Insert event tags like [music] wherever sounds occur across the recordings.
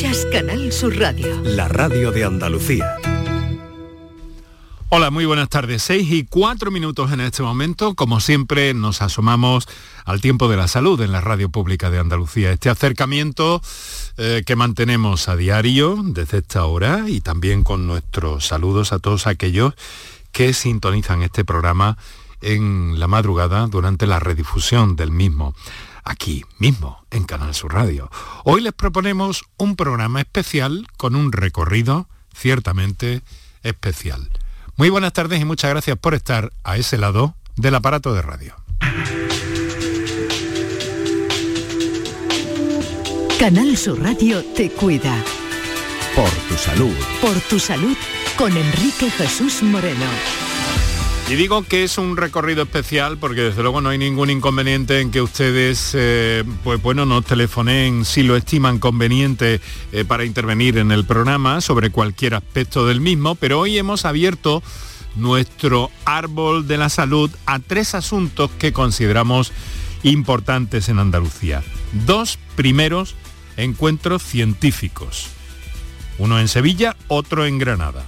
Escuchas Canal Sur Radio. La radio de Andalucía. Hola, muy buenas tardes. Seis y cuatro minutos en este momento. Como siempre, nos asomamos al tiempo de la salud en la radio pública de Andalucía. Este acercamiento eh, que mantenemos a diario desde esta hora y también con nuestros saludos a todos aquellos que sintonizan este programa en la madrugada durante la redifusión del mismo, aquí mismo en Canal Sur Radio. Hoy les proponemos un programa especial con un recorrido ciertamente especial. Muy buenas tardes y muchas gracias por estar a ese lado del aparato de radio. Canal Sur Radio te cuida. Por tu salud. Por tu salud con Enrique Jesús Moreno. Y digo que es un recorrido especial porque desde luego no hay ningún inconveniente en que ustedes, eh, pues bueno, nos telefonen si lo estiman conveniente eh, para intervenir en el programa sobre cualquier aspecto del mismo, pero hoy hemos abierto nuestro árbol de la salud a tres asuntos que consideramos importantes en Andalucía. Dos primeros encuentros científicos. Uno en Sevilla, otro en Granada.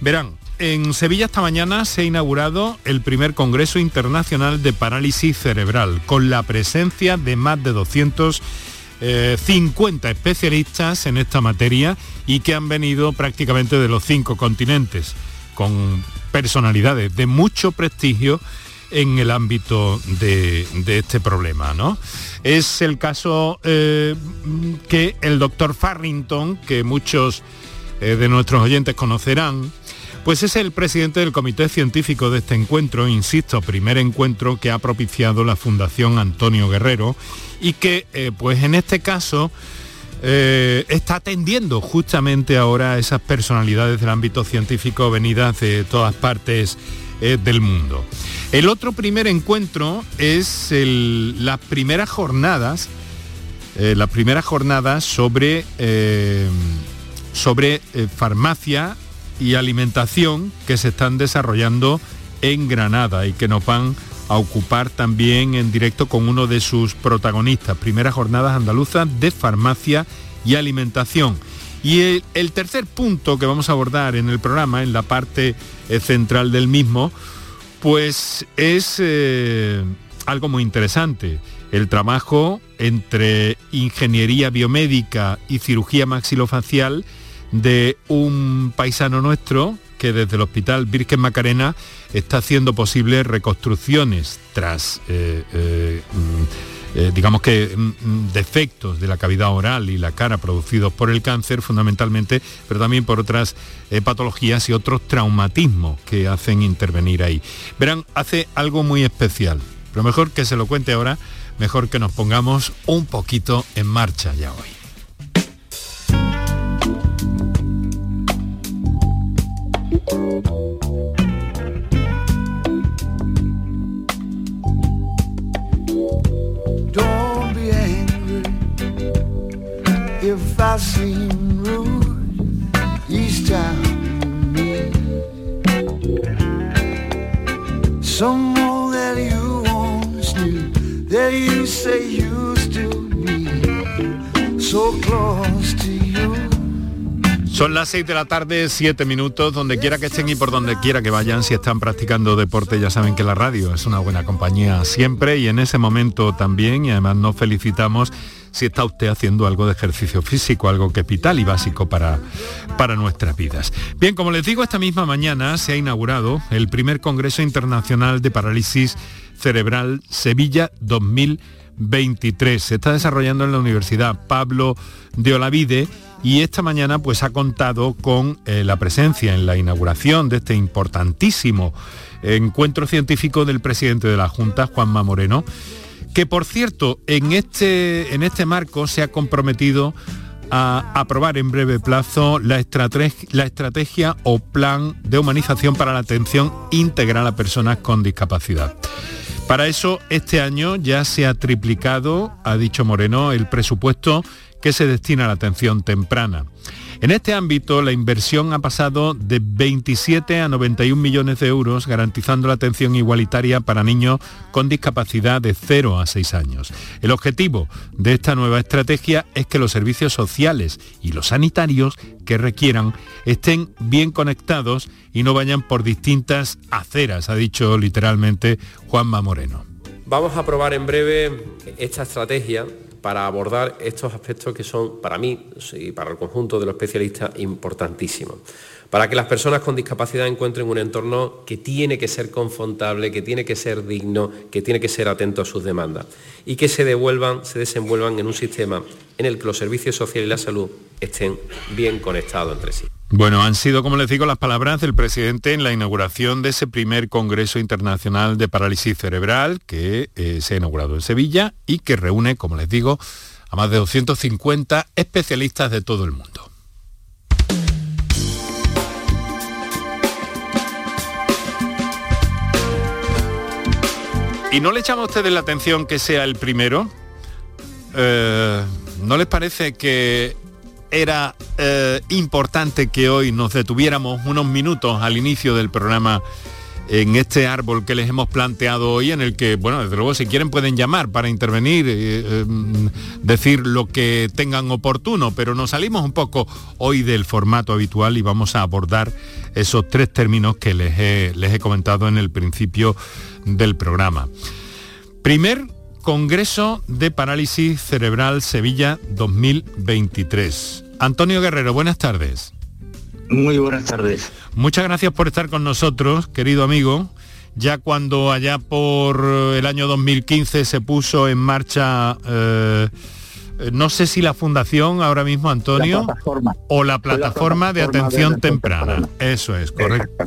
Verán, en Sevilla esta mañana se ha inaugurado el primer Congreso Internacional de Parálisis Cerebral, con la presencia de más de 250 eh, especialistas en esta materia y que han venido prácticamente de los cinco continentes, con personalidades de mucho prestigio en el ámbito de, este problema. ¿no? Es el caso eh, que el doctor Farrington, que muchos eh, de nuestros oyentes conocerán, pues es el presidente del comité científico de este encuentro, insisto, primer encuentro que ha propiciado la Fundación Antonio Guerrero y que, eh, pues en este caso, eh, está atendiendo justamente ahora a esas personalidades del ámbito científico venidas de todas partes eh, del mundo. El otro primer encuentro es las primeras jornadas, las primeras jornadas sobre, sobre farmacia y alimentación que se están desarrollando en Granada y que nos van a ocupar también en directo con uno de sus protagonistas, primeras jornadas andaluzas de farmacia y alimentación. Y el, tercer punto que vamos a abordar en el programa, en la parte eh, central del mismo, pues es eh, algo muy interesante. El trabajo entre ingeniería biomédica y cirugía maxilofacial de un paisano nuestro que desde el Hospital Virgen Macarena está haciendo posibles reconstrucciones tras, eh, eh, mm, eh, digamos que mm, mm, defectos de la cavidad oral y la cara producidos por el cáncer fundamentalmente, pero también por otras patologías y otros traumatismos que hacen intervenir ahí. Verán, hace algo muy especial, pero mejor que se lo cuente ahora, mejor que nos pongamos un poquito en marcha ya hoy. Don't be angry if I seem rude each time me. Someone that you once knew, that you say used to be so close. Son las 6 de la tarde, 7 minutos, donde quiera que estén y por donde quiera que vayan, si están practicando deporte, ya saben que la radio es una buena compañía siempre y en ese momento también, y además nos felicitamos si está usted haciendo algo de ejercicio físico, algo que es vital y básico para, para nuestras vidas. Bien, como les digo, esta misma mañana se ha inaugurado el primer Congreso Internacional de Parálisis Cerebral Sevilla 2023. Se está desarrollando en la Universidad Pablo de Olavide y esta mañana pues ha contado con eh, la presencia en la inauguración de este importantísimo encuentro científico del presidente de la Junta, Juanma Moreno, que por cierto, en este, en este marco se ha comprometido a aprobar en breve plazo la la estrategia o plan de humanización para la atención integral a personas con discapacidad. Para eso, este año ya se ha triplicado, ha dicho Moreno, el presupuesto que se destina a la atención temprana. En este ámbito, la inversión ha pasado de 27 a 91 millones de euros, garantizando la atención igualitaria para niños con discapacidad de 0 a 6 años. El objetivo de esta nueva estrategia es que los servicios sociales y los sanitarios que requieran estén bien conectados y no vayan por distintas aceras, ha dicho literalmente Juanma Moreno. Vamos a aprobar en breve esta estrategia para abordar estos aspectos que son para mí y para el conjunto de los especialistas importantísimos. Para que las personas con discapacidad encuentren un entorno que tiene que ser confrontable, que tiene que ser digno, que tiene que ser atento a sus demandas y que se devuelvan, se desenvuelvan en un sistema en el que los servicios sociales y la salud estén bien conectados entre sí. Bueno, han sido, como les digo, las palabras del presidente en la inauguración de ese primer Congreso Internacional de Parálisis Cerebral que eh, se ha inaugurado en Sevilla y que reúne, como les digo, a más de 250 especialistas de todo el mundo. ¿Y no le echamos a ustedes la atención que sea el primero? Eh, ¿No les parece que era eh, importante que hoy nos detuviéramos unos minutos al inicio del programa en este árbol que les hemos planteado hoy, en el que, bueno, desde luego si quieren pueden llamar para intervenir, eh, eh, decir lo que tengan oportuno, pero nos salimos un poco hoy del formato habitual y vamos a abordar esos tres términos que les les he comentado en el principio del programa. Primer Congreso de Parálisis Cerebral Sevilla 2023. Antonio Guerrero, buenas tardes. Muy buenas tardes. Muchas gracias por estar con nosotros, querido amigo. Ya cuando allá por el año 2015 se puso en marcha, eh, no sé si la fundación ahora mismo, Antonio, o la plataforma, de, atención temprana. Eso es, correcto.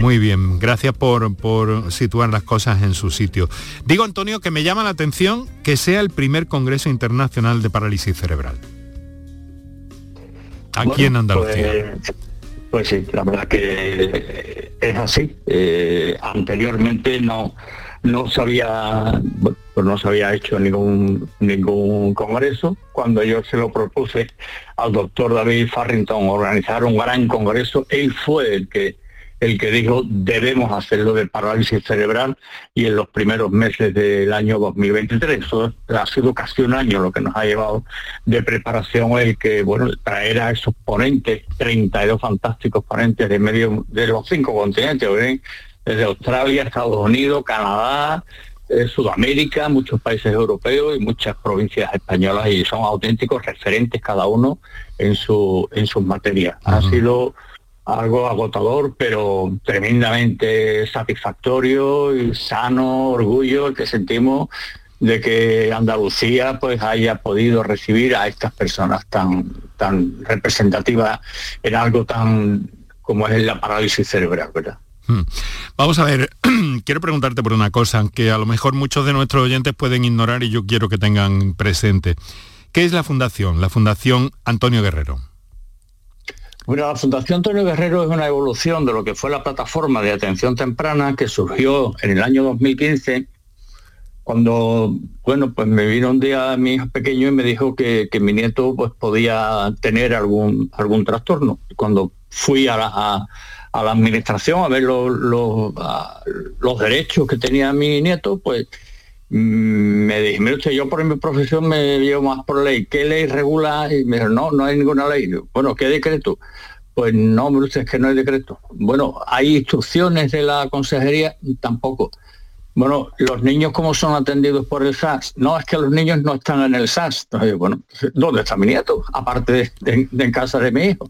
Muy bien, gracias por, por, situar las cosas en su sitio. Digo, Antonio, que me llama la atención que sea el primer Congreso Internacional de Parálisis Cerebral. Aquí en Andalucía. Pues, pues, sí, la verdad que es así. Eh, anteriormente no, no se había pues no se había hecho ningún ningún congreso cuando yo se lo propuse al doctor David Farrington organizar un gran congreso él fue el que el que dijo debemos hacerlo de parálisis cerebral y en los primeros meses del año 2023. Eso ha sido casi un año lo que nos ha llevado de preparación el que, bueno, traer a esos ponentes, 32 fantásticos ponentes de medio de los cinco continentes, desde Australia, Estados Unidos, Canadá, eh, Sudamérica, muchos países europeos y muchas provincias españolas y son auténticos referentes cada uno en su en sus materias. Ha sido algo agotador, pero tremendamente satisfactorio y sano, orgullo el que sentimos de que Andalucía pues haya podido recibir a estas personas tan tan representativas en algo tan como es la parálisis cerebral, ¿verdad? Hmm. Vamos a ver, [clears throat] quiero preguntarte por una cosa que a lo mejor muchos de nuestros oyentes pueden ignorar y yo quiero que tengan presente. ¿Qué es la fundación? La Fundación Antonio Guerrero. La Fundación Antonio Guerrero es una evolución de lo que fue la plataforma de atención temprana que surgió en el año 2015 cuando, bueno, pues me vino un día mi hijo pequeño y me dijo que, mi nieto pues podía tener algún, algún trastorno. Cuando fui a la, administración a ver los, los derechos que tenía mi nieto, pues me dije, mire usted, yo por mi profesión me llevo más por ley. ¿Qué ley regula? Y me dijo, no, no hay ninguna ley. Bueno, ¿qué decreto? Pues no, mire usted, es que no hay decreto. Bueno, ¿hay instrucciones de la consejería? Tampoco. Bueno, ¿los niños cómo son atendidos por el SAS? No, es que los niños no están en el SAS. Bueno, ¿dónde está mi nieto? Aparte de, de en casa de mi hijo.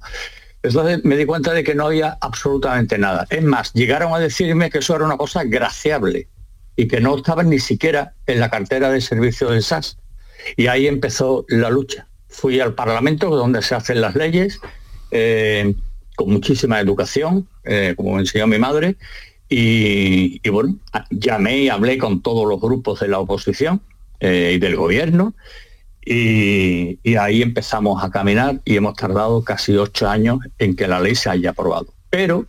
Entonces me di cuenta de que no había absolutamente nada. Es más, llegaron a decirme que eso era una cosa graciable y que no estaban ni siquiera en la cartera de servicio del SAS. Y ahí empezó la lucha. Fui al Parlamento, donde se hacen las leyes, eh, con muchísima educación, eh, como me enseñó mi madre, y, bueno, llamé y hablé con todos los grupos de la oposición eh, y del gobierno, y, y, ahí empezamos a caminar y hemos tardado casi ocho años en que la ley se haya aprobado. Pero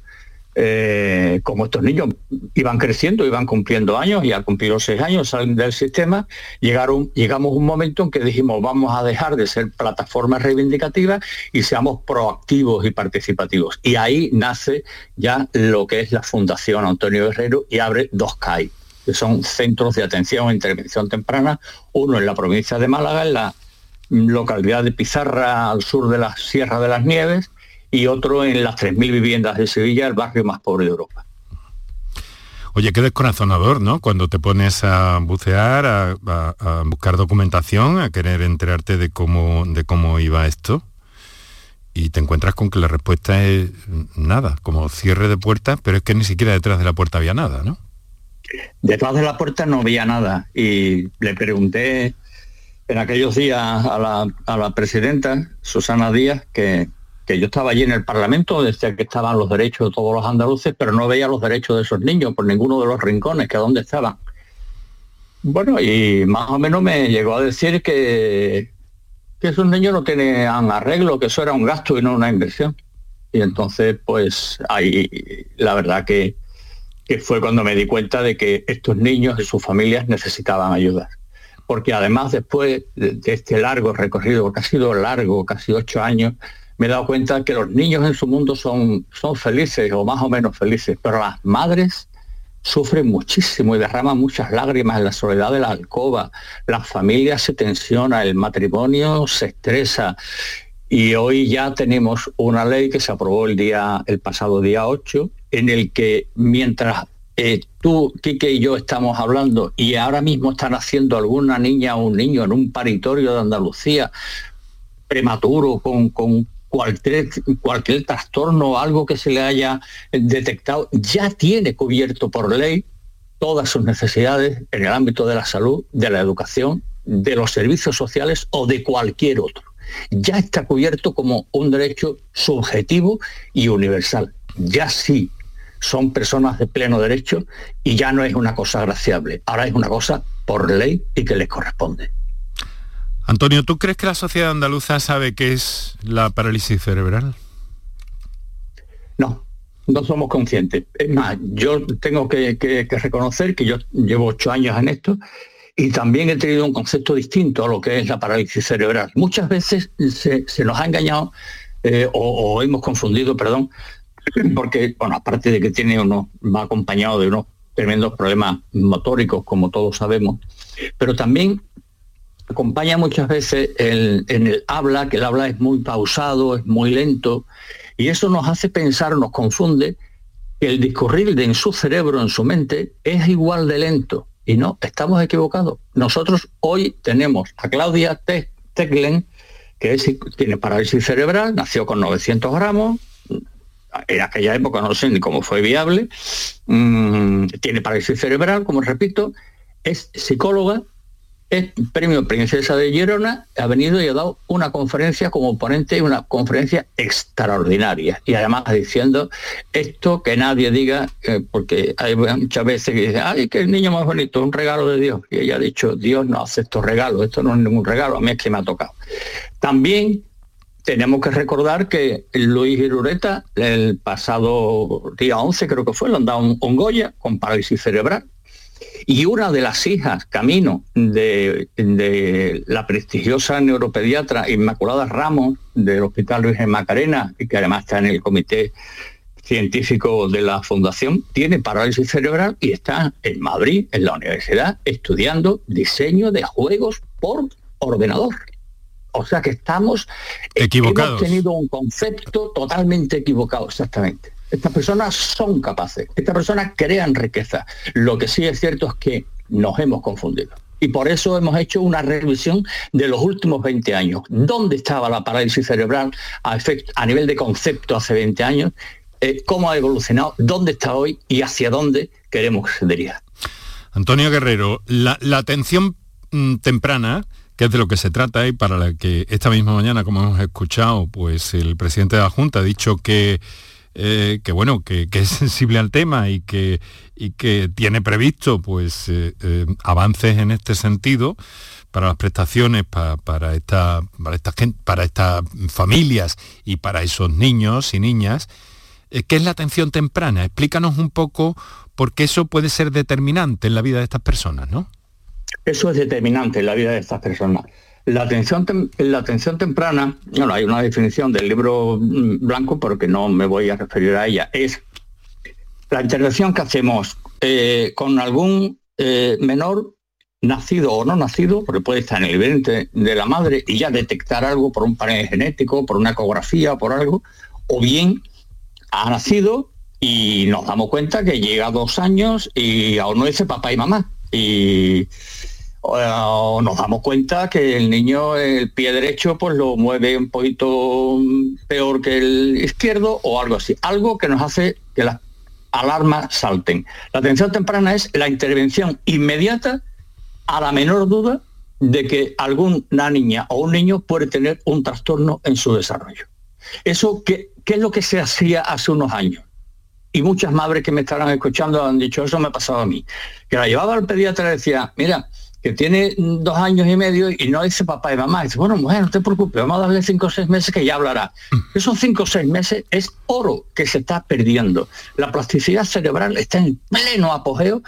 eh, como estos niños iban creciendo, iban cumpliendo años y al cumplir los seis años salen del sistema, llegaron, llegamos a un momento en que dijimos vamos a dejar de ser plataformas reivindicativas y seamos proactivos y participativos. Y ahí nace ya lo que es la Fundación Antonio Guerrero y abre dos CAI, que son centros de atención e intervención temprana, uno en la provincia de Málaga, en la localidad de Pizarra, al sur de la Sierra de las Nieves, y otro en las 3.000 viviendas de Sevilla, el barrio más pobre de Europa. Oye, qué descorazonador, ¿no? Cuando te pones a bucear, a, buscar documentación, a querer enterarte de cómo, de cómo iba esto, y te encuentras con que la respuesta es nada, como cierre de puertas, pero es que ni siquiera detrás de la puerta había nada, ¿no? Detrás de la puerta no había nada. Y le pregunté en aquellos días a la, a la presidenta, Susana Díaz, que yo estaba allí en el Parlamento, decía que estaban los derechos de todos los andaluces, pero no veía los derechos de esos niños por ninguno de los rincones, que dónde estaban. Bueno, y más o menos me llegó a decir que, que esos niños no tenían arreglo, que eso era un gasto y no una inversión. Y entonces, pues ahí la verdad que, que fue cuando me di cuenta de que estos niños y sus familias necesitaban ayuda. Porque además después de, de este largo recorrido, que ha sido largo, casi ocho años, me he dado cuenta que los niños en su mundo son, son felices o más o menos felices, pero las madres sufren muchísimo y derraman muchas lágrimas en la soledad de la alcoba. La familia se tensiona, el matrimonio se estresa. Y hoy ya tenemos una ley que se aprobó el, día, el pasado día 8, en el que mientras eh, tú, Quique y yo estamos hablando y ahora mismo están haciendo alguna niña o un niño en un paritorio de Andalucía prematuro con, con cualquier, cualquier trastorno o algo que se le haya detectado, ya tiene cubierto por ley todas sus necesidades en el ámbito de la salud, de la educación, de los servicios sociales o de cualquier otro. Ya está cubierto como un derecho subjetivo y universal. Ya sí son personas de pleno derecho y ya no es una cosa graciable, ahora es una cosa por ley y que les corresponde. Antonio, ¿tú crees que la sociedad andaluza sabe qué es la parálisis cerebral? No, no somos conscientes. Es más, yo tengo que, reconocer que yo llevo ocho años en esto y también he tenido un concepto distinto a lo que es la parálisis cerebral. Muchas veces se, nos ha engañado eh, o, hemos confundido, perdón, [clears throat] porque, bueno, aparte de que tiene uno, va acompañado de unos tremendos problemas motóricos, como todos sabemos, pero también acompaña muchas veces en el habla, que el habla es muy pausado, es muy lento, y eso nos hace pensar, nos confunde, que el discurrir de en su cerebro, en su mente, es igual de lento. Y no, estamos equivocados. Nosotros hoy tenemos a Claudia Teclen, que tiene parálisis cerebral, nació con 900 gramos, en aquella época no sé ni cómo fue viable, mm, tiene parálisis cerebral, como repito, es psicóloga es premio Princesa de Girona, ha venido y ha dado una conferencia como ponente, una conferencia extraordinaria. Y además diciendo esto que nadie diga, eh, porque hay muchas veces que dicen, ay, que el niño más bonito, un regalo de Dios. Y ella ha dicho, Dios no hace estos regalos, esto no es ningún regalo, a mí es que me ha tocado. También tenemos que recordar que Luis Irureta, el pasado día 11 creo que fue, le han dado un Goya con parálisis cerebral y una de las hijas, camino de, la prestigiosa neuropediatra Inmaculada Ramos del Hospital Luis Macarena, que además está en el comité científico de la fundación, tiene parálisis cerebral y está en Madrid, en la universidad, estudiando diseño de juegos por ordenador. O sea que estamos equivocados. Hemos tenido un concepto totalmente equivocado, exactamente. Estas personas son capaces, estas personas crean riqueza. Lo que sí es cierto es que nos hemos confundido. Y por eso hemos hecho una revisión de los últimos 20 años. ¿Dónde estaba la parálisis cerebral a, a nivel de concepto hace 20 años? Eh, ¿Cómo ha evolucionado? ¿Dónde está hoy? ¿Y hacia dónde queremos que se dirija? Antonio Guerrero, la, atención mm, temprana, que es de lo que se trata y para la que esta misma mañana, como hemos escuchado, pues el presidente de la Junta ha dicho que eh, que bueno, que, es [laughs] sensible al tema y que, y que tiene previsto pues eh, eh, avances en este sentido para las prestaciones para, esta, para, para estas familias y para esos niños y niñas, ¿Qué es la atención temprana? Explícanos un poco porque eso puede ser determinante en la vida de estas personas, ¿no? Eso es determinante en la vida de estas personas. La atención, la atención temprana, bueno, hay una definición del libro blanco, pero que no me voy a referir a ella, es la intervención que hacemos eh, con algún eh, menor nacido o no nacido, porque puede estar en el vientre de la madre y ya detectar algo por un panel genético, por una ecografía, por algo, o bien ha nacido y nos damos cuenta que llega dos años y aún no dice papá y mamá. Y o nos damos cuenta que el niño el pie derecho pues lo mueve un poquito peor que el izquierdo o algo así. Algo que nos hace que las alarmas salten. La atención temprana es la intervención inmediata a la menor duda de que alguna niña o un niño puede tener un trastorno en su desarrollo. Eso, ¿qué, qué es lo que se hacía hace unos años? Y muchas madres que me estarán escuchando han dicho, eso me ha pasado a mí. Que la llevaba al pediatra y decía, mira, que tiene dos años y medio y no dice papá y mamá. dice, bueno, mujer, no te preocupes, vamos a darle cinco o seis meses que ya hablará. Mm. Esos cinco o seis meses es oro que se está perdiendo. La plasticidad cerebral está en pleno apogeo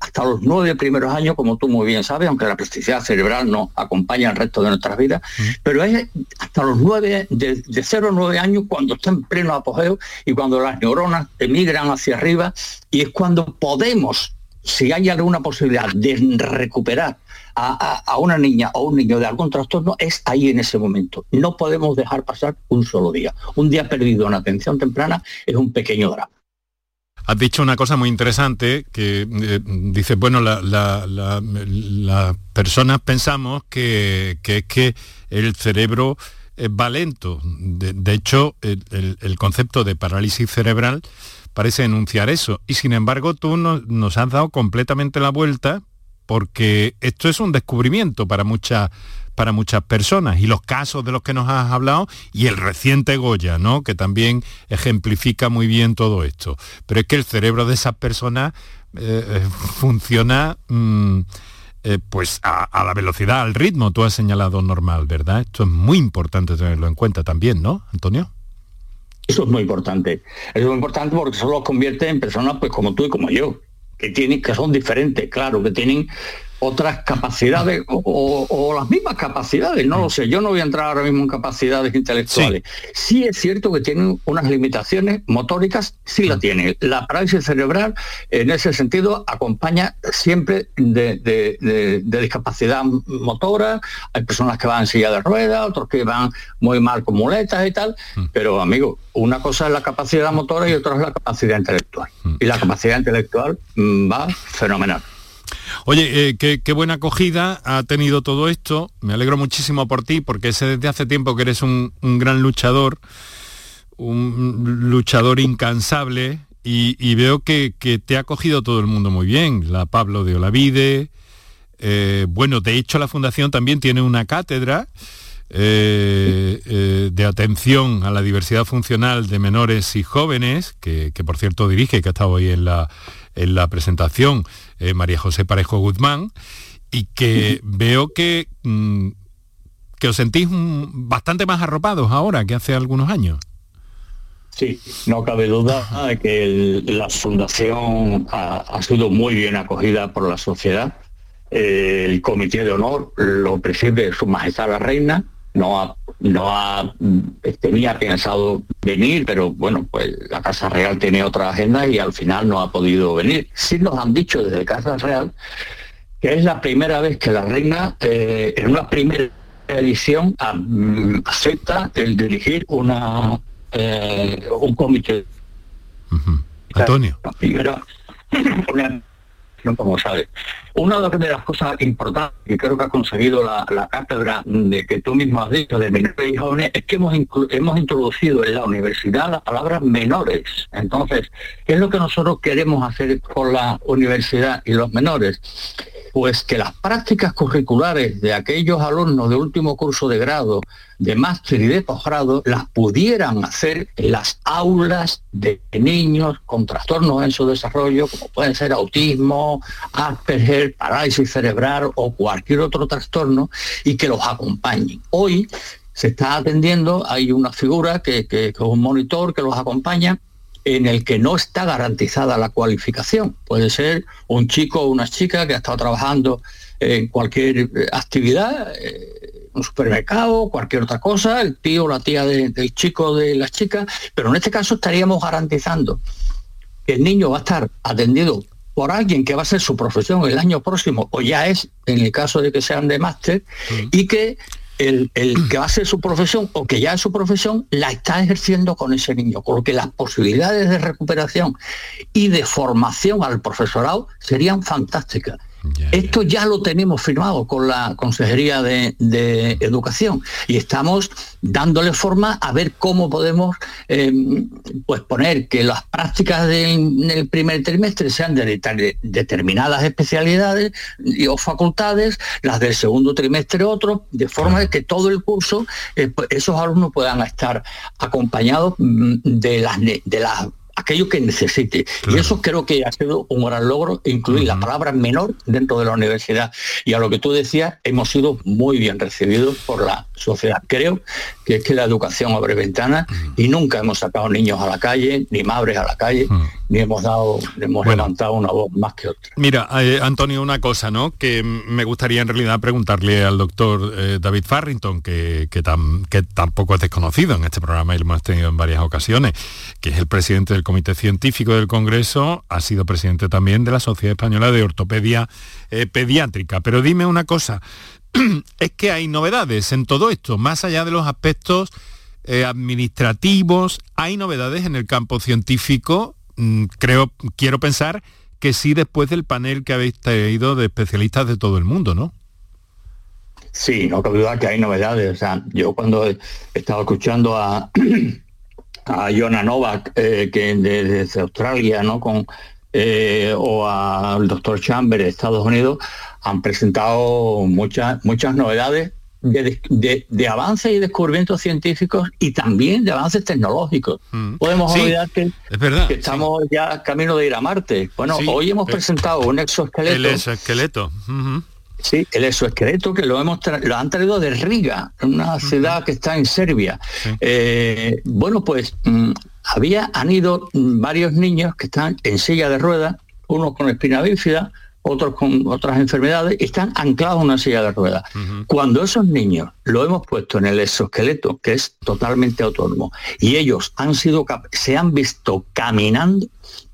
hasta los nueve primeros años, como tú muy bien sabes, aunque la plasticidad cerebral no acompaña el resto de nuestras vidas, mm. pero es hasta los nueve, de, de cero a nueve años, cuando está en pleno apogeo y cuando las neuronas emigran hacia arriba y es cuando podemos si hay alguna posibilidad de recuperar a, una niña o un niño de algún trastorno, es ahí en ese momento. No podemos dejar pasar un solo día. Un día perdido en atención temprana es un pequeño drama. Has dicho una cosa muy interesante que eh, dice, bueno, las personas pensamos que, es que el cerebro va lento. De, hecho, el, concepto de parálisis cerebral parece enunciar eso. Y sin embargo, tú nos has dado completamente la vuelta porque esto es un descubrimiento para muchas para muchas personas y los casos de los que nos has hablado y el reciente Goya, ¿no? que también ejemplifica muy bien todo esto. Pero es que el cerebro de esas personas eh, [laughs] funciona mm, eh, pues a, a, la velocidad, al ritmo, tú has señalado normal, ¿verdad? Esto es muy importante tenerlo en cuenta también, ¿no, Antonio? Eso es muy importante. es muy importante porque eso los convierte en personas pues como tú y como yo, que tienen, que son diferentes, claro, que tienen otras capacidades o, las mismas capacidades, no lo sé, yo no voy a entrar ahora mismo en capacidades intelectuales. Sí, es cierto que tienen unas limitaciones motóricas, sí la tiene. La parálisis cerebral en ese sentido acompaña siempre de, discapacidad motora, hay personas que van en silla de ruedas, otros que van muy mal con muletas y tal, mm. pero amigo, una cosa es la capacidad motora y otra es la capacidad intelectual. Mm. Y la capacidad intelectual mm, va fenomenal. Oye, eh, qué, buena acogida ha tenido todo esto. Me alegro muchísimo por ti, porque sé desde hace tiempo que eres un, gran luchador, un luchador incansable, y, veo que, te ha acogido todo el mundo muy bien. La Pablo de Olavide. Eh, bueno, de hecho la Fundación también tiene una cátedra eh, de atención a la diversidad funcional de menores y jóvenes, que, por cierto dirige, que ha estado hoy en la presentación eh, María José Parejo Guzmán, y que veo que, mm, que os sentís bastante más arropados ahora que hace algunos años. Sí, no cabe duda de que la fundación ha, sido muy bien acogida por la sociedad. el comité de honor lo preside Su Majestad la Reina, no ha, no ha, tenía pensado venir, pero bueno, pues la Casa Real tiene otra agenda y al final no ha podido venir. Sí nos han dicho desde Casa Real que es la primera vez que la reina, eh, en una primera edición, acepta el dirigir una eh, un comité. Antonio [clears throat] como sabe. Una de las cosas importantes que creo que ha conseguido la, cátedra de que tú mismo has dicho de menores y jóvenes es que hemos, hemos introducido en la universidad las palabras menores. Entonces, ¿qué es lo que nosotros queremos hacer con la universidad y los menores? pues que las prácticas curriculares de aquellos alumnos de último curso de grado, de máster y de posgrado, las pudieran hacer en las aulas de niños con trastornos en su desarrollo, como pueden ser autismo, Asperger, parálisis cerebral o cualquier otro trastorno, y que los acompañen. Hoy se está atendiendo, hay una figura que, que, un monitor que los acompaña en el que no está garantizada la cualificación. Puede ser un chico o una chica que ha estado trabajando en cualquier eh, actividad, eh, un supermercado, cualquier otra cosa, el tío o la tía de- del chico de la chica, pero en este caso estaríamos garantizando que el niño va a estar atendido por alguien que va a ser su profesión el año próximo, o ya es, en el caso de que sean de máster, y que el, el que va a ser su profesión o que ya es su profesión la está ejerciendo con ese niño, con lo que las posibilidades de recuperación y de formación al profesorado serían fantásticas. Ya, Esto ya lo tenemos firmado con la Consejería de, de Educación y estamos dándole forma a ver cómo podemos eh, pues poner que las prácticas del, del primer trimestre sean de, de- determinadas especialidades y, o facultades, las del segundo trimestre otro, de forma de que todo el curso eh, pues, esos alumnos puedan estar acompañados mm, de las de las aquello que necesite. Claro. Y eso creo que ha sido un gran logro, incluir la palabra menor dentro de la universidad. Y a lo que tú decías, hemos sido muy bien recibidos por la sociedad. Creo que es que la educación abre ventanas y nunca hemos sacado niños a la calle, ni madres a la calle, ni hemos dado, hemos Bueno. levantado una voz más que otra. Mira, eh, Antonio, una cosa, ¿no? Que me gustaría en realidad preguntarle al doctor eh, David Farrington, que, que, tam- que tampoco es desconocido en este programa y lo hemos tenido en varias ocasiones, que es el presidente del Comité Científico del Congreso, ha sido presidente también de la Sociedad Española de Ortopedia eh, Pediátrica. Pero dime una cosa, [clears throat] es que hay novedades en todo esto, más allá de los aspectos eh, administrativos, hay novedades en el campo científico, mm, creo, quiero pensar que sí después del panel que habéis traído de especialistas de todo el mundo, ¿no? Sí, no cabe duda que hay novedades. O sea, yo cuando he estado escuchando a, [clears throat] a Jonah Novak, eh, que de- desde Australia, ¿no? Con, eh, o al doctor Chamber de Estados Unidos, han presentado muchas, muchas novedades de, de- de avances y descubrimientos científicos y también de avances tecnológicos. Mm. Podemos Sí, olvidar que, Es verdad. que estamos ya camino de ir a Marte. Bueno, Sí, hoy hemos eh, presentado un exoesqueleto. El exoesqueleto. Sí, el exoesqueleto que lo hemos tra- lo han traído de Riga, una ciudad que está en Serbia. Sí. Eh, bueno, pues mm, había, han ido mm, varios niños que están en silla de ruedas, unos con espina bífida, otros con otras enfermedades, y están anclados en una silla de ruedas. Cuando esos niños lo hemos puesto en el exoesqueleto, que es totalmente autónomo, y ellos han sido se han visto caminando,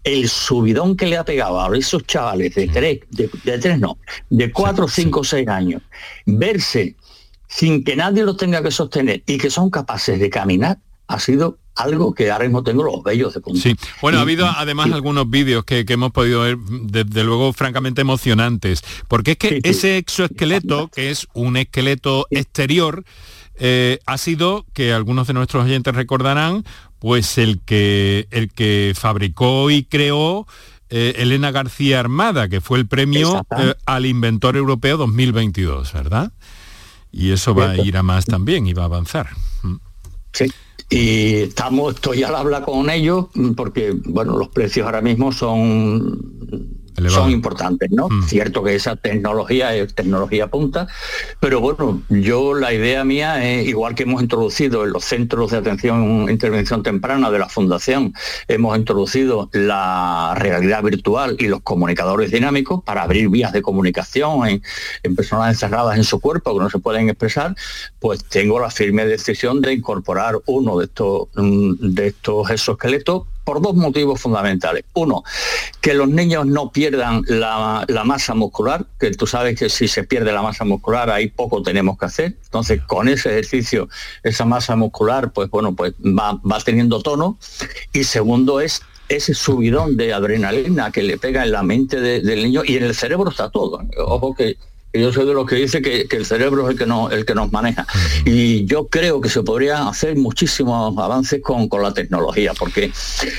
el subidón que le ha pegado a esos chavales de tres, de, de tres no, de cuatro, Sí, cinco, seis años, verse sin que nadie los tenga que sostener y que son capaces de caminar, ha sido algo que ahora mismo tengo los vellos de punta. Sí, bueno, ha habido además y- algunos vídeos que, que hemos podido ver, desde luego, francamente emocionantes, porque es que sí. ese exoesqueleto, que es un esqueleto exterior, eh, ha sido, que algunos de nuestros oyentes recordarán, pues el que, el que fabricó y creó eh, Elena García Armada, que fue el premio eh, al inventor europeo 2022, ¿verdad? Y eso va a ir a más también y va a avanzar. Mm. Sí. Y estamos, estoy al habla con ellos porque, bueno, los precios ahora mismo son Elevado. son importantes, ¿no? Mm. Cierto que esa tecnología es tecnología punta, pero bueno, yo la idea mía es, igual que hemos introducido en los centros de atención intervención temprana de la Fundación, hemos introducido la realidad virtual y los comunicadores dinámicos para abrir vías de comunicación en, en personas encerradas en su cuerpo que no se pueden expresar, pues tengo la firme decisión de incorporar uno de estos, mm, de estos exoesqueletos por dos motivos fundamentales. Uno, que los niños no pierdan la, la masa muscular, que tú sabes que si se pierde la masa muscular ahí poco tenemos que hacer. Entonces, con ese ejercicio, esa masa muscular, pues bueno, pues va, va teniendo tono. Y segundo es ese subidón de adrenalina que le pega en la mente de- del niño y en el cerebro está todo. Ojo que que yo soy de los que dice que, que el cerebro es el que, no, el que nos maneja. Y yo creo que se podría hacer muchísimos avances con, con la tecnología, porque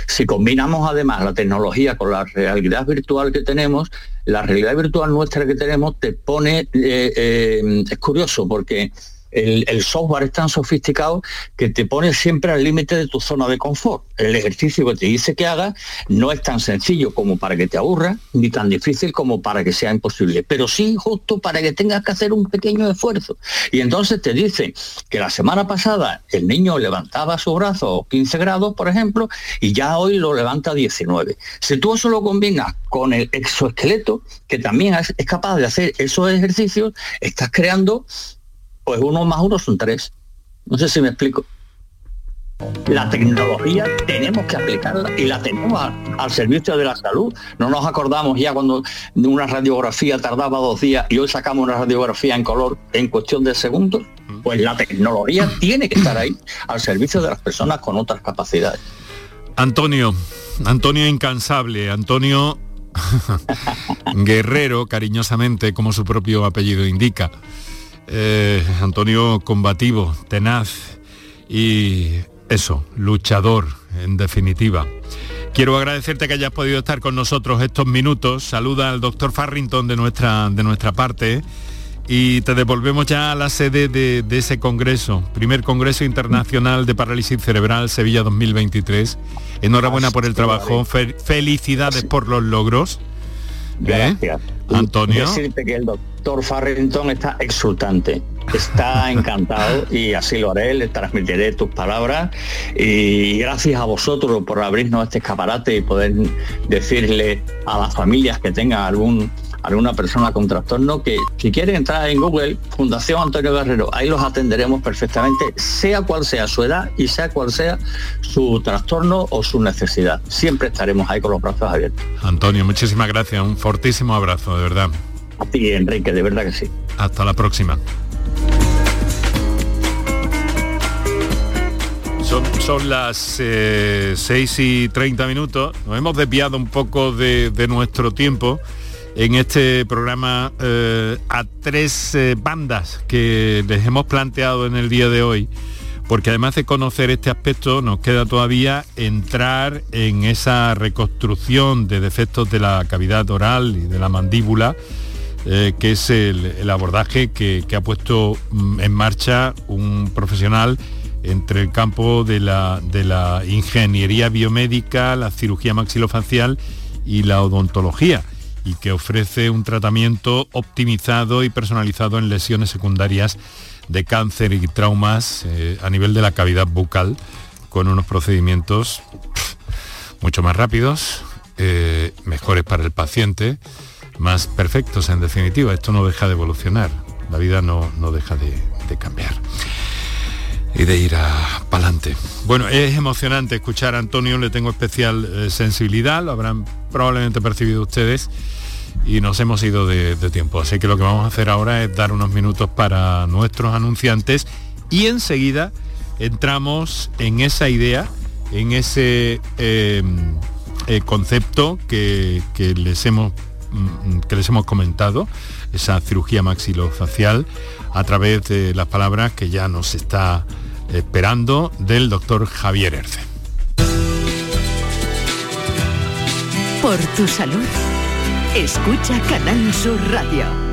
si combinamos además la tecnología con la realidad virtual que tenemos, la realidad virtual nuestra que tenemos te pone, eh, eh, es curioso, porque el, software es tan sofisticado que te pone siempre al límite de tu zona de confort. El ejercicio que te dice que hagas no es tan sencillo como para que te aburra, ni tan difícil como para que sea imposible, pero sí justo para que tengas que hacer un pequeño esfuerzo. Y entonces te dice que la semana pasada el niño levantaba su brazo 15 grados, por ejemplo, y ya hoy lo levanta a 19. Si tú eso lo combinas con el exoesqueleto, que también es capaz de hacer esos ejercicios, estás creando pues uno más uno son tres. No sé si me explico. La tecnología tenemos que aplicarla y la tenemos al, servicio de la salud. No nos acordamos ya cuando una radiografía tardaba dos días y hoy sacamos una radiografía en color en cuestión de segundos. Pues la tecnología tiene que estar ahí al servicio de las personas con otras capacidades. Antonio, Antonio incansable, Antonio [laughs] Guerrero, cariñosamente, como su propio apellido indica. Eh, Antonio combativo, tenaz y eso, luchador, en definitiva. Quiero agradecerte que hayas podido estar con nosotros estos minutos. Saluda al doctor Farrington de nuestra, de nuestra parte y te devolvemos ya a la sede de, ese congreso, primer Congreso Internacional de Parálisis Cerebral Sevilla 2023. Enhorabuena por el trabajo, felicidades por los logros. ¿Eh? Gracias. Antonio. Decirte que el doctor Farrington está exultante, está [laughs] encantado y así lo haré, le transmitiré tus palabras y gracias a vosotros por abrirnos este escaparate y poder decirle a las familias que tengan algún alguna persona con trastorno que si quieren entrar en Google, Fundación Antonio Guerrero, ahí los atenderemos perfectamente, sea cual sea su edad y sea cual sea su trastorno o su necesidad. Siempre estaremos ahí con los brazos abiertos. Antonio, muchísimas gracias, un fortísimo abrazo, de verdad. A ti, Enrique, de verdad que sí. Hasta la próxima. Son, las 6 eh, y 30 minutos. Nos hemos desviado un poco de nuestro tiempo en este programa eh, a tres eh, bandas que les hemos planteado en el día de hoy, porque además de conocer este aspecto nos queda todavía entrar en esa reconstrucción de defectos de la cavidad oral y de la mandíbula, eh, que es el, abordaje que, ha puesto mm, en marcha un profesional entre el campo de la ingeniería biomédica, la cirugía maxilofacial y la odontología y que ofrece un tratamiento optimizado y personalizado en lesiones secundarias de cáncer y traumas eh, a nivel de la cavidad bucal con unos procedimientos mucho más rápidos, eh, mejores para el paciente, más perfectos en definitiva. Esto no deja de evolucionar, la vida no, no deja de, cambiar y de ir a pa'lante. Bueno, es emocionante escuchar a Antonio, le tengo especial eh, sensibilidad, lo habrán probablemente percibido ustedes y nos hemos ido de, tiempo. Así que lo que vamos a hacer ahora es dar unos minutos para nuestros anunciantes y enseguida entramos en esa idea, en ese em, eh, concepto que, les hemos, mm, que les hemos comentado, esa cirugía maxilofacial, a través de las palabras que ya nos está esperando del doctor Javier Erce. Por tu salud Escucha Canal Sur Radio.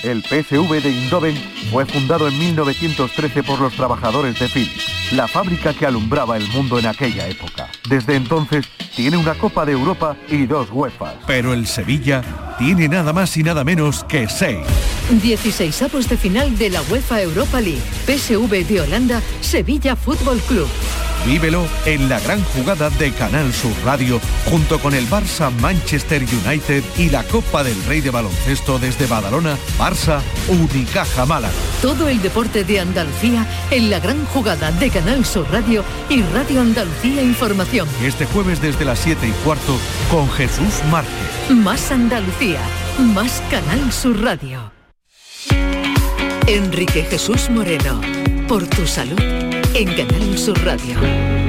El PCV de Indoven fue fundado en 1913 por los trabajadores de Philips, la fábrica que alumbraba el mundo en aquella época. Desde entonces tiene una Copa de Europa y dos UEFA. Pero el Sevilla tiene nada más y nada menos que seis 16 avos de final de la UEFA Europa League. PSV de Holanda, Sevilla Fútbol Club. Vívelo en la gran jugada de Canal Sur Radio junto con el Barça Manchester United y la Copa del Rey de Baloncesto desde Badalona, Barça Unicaja Málaga. Todo el deporte de Andalucía en la gran jugada de Canal Sur Radio y Radio Andalucía Información. Este jueves desde las 7 y cuarto con Jesús Márquez. Más Andalucía, más Canal Sur Radio. Enrique Jesús Moreno, por tu salud en Canal Sur Radio.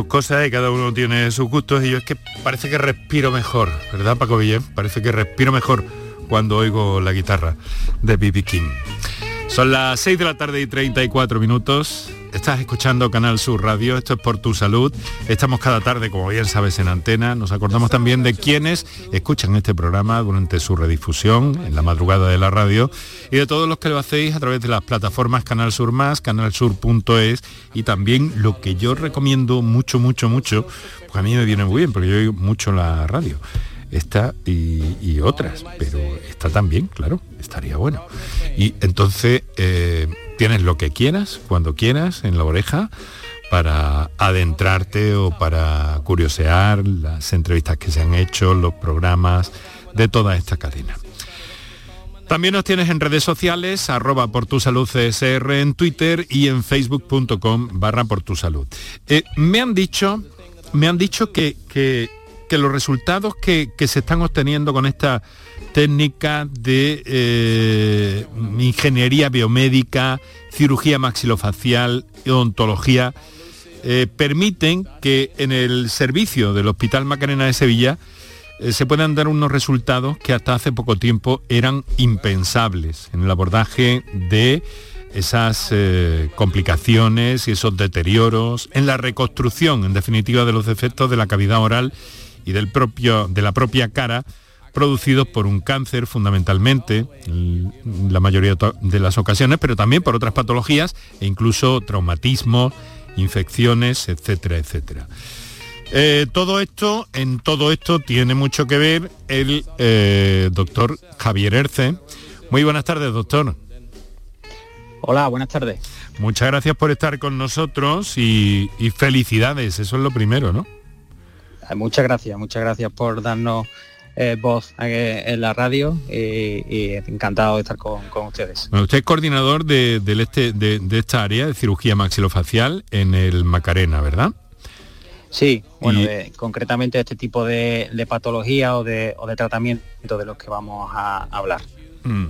Sus cosas y cada uno tiene sus gustos y yo es que parece que respiro mejor, ¿verdad Paco Villén? Parece que respiro mejor cuando oigo la guitarra de B.B. King. Son las 6 de la tarde y 34 minutos. Estás escuchando Canal Sur Radio, esto es por tu salud. Estamos cada tarde, como bien sabes, en antena. Nos acordamos también de quienes escuchan este programa durante su redifusión en la madrugada de la radio y de todos los que lo hacéis a través de las plataformas Canal Sur Más, canalsur.es y también lo que yo recomiendo mucho, mucho, mucho, porque a mí me viene muy bien, porque yo oigo mucho la radio esta y, otras, pero está también, claro, estaría bueno. Y entonces eh, tienes lo que quieras, cuando quieras, en la oreja, para adentrarte o para curiosear las entrevistas que se han hecho, los programas de toda esta cadena. También nos tienes en redes sociales, arroba por CSR en Twitter y en facebook.com barra por tu. Eh, me han dicho, me han dicho que que los resultados que, se están obteniendo con esta técnica de eh, ingeniería biomédica, cirugía maxilofacial, odontología, eh, permiten que en el servicio del Hospital Macarena de Sevilla eh, se puedan dar unos resultados que hasta hace poco tiempo eran impensables en el abordaje de esas complicaciones y esos deterioros, en la reconstrucción, en definitiva, de los defectos de la cavidad oral y del propio, de la propia cara producidos por un cáncer fundamentalmente, la mayoría de las ocasiones, pero también por otras patologías e incluso traumatismos, infecciones, etcétera, etcétera. Eh, todo esto, en todo esto tiene mucho que ver el eh, doctor Javier Erce. Muy buenas tardes, doctor. Hola, buenas tardes. Muchas gracias por estar con nosotros y felicidades, eso es lo primero, ¿no? Muchas gracias, muchas gracias por darnos eh, voz en la radio y, encantado de estar con, ustedes. usted es coordinador de, este, de, esta área de cirugía maxilofacial en el Macarena, ¿verdad? Sí, bueno, concretamente este tipo de, patología o de, tratamiento de los que vamos a hablar. Mm.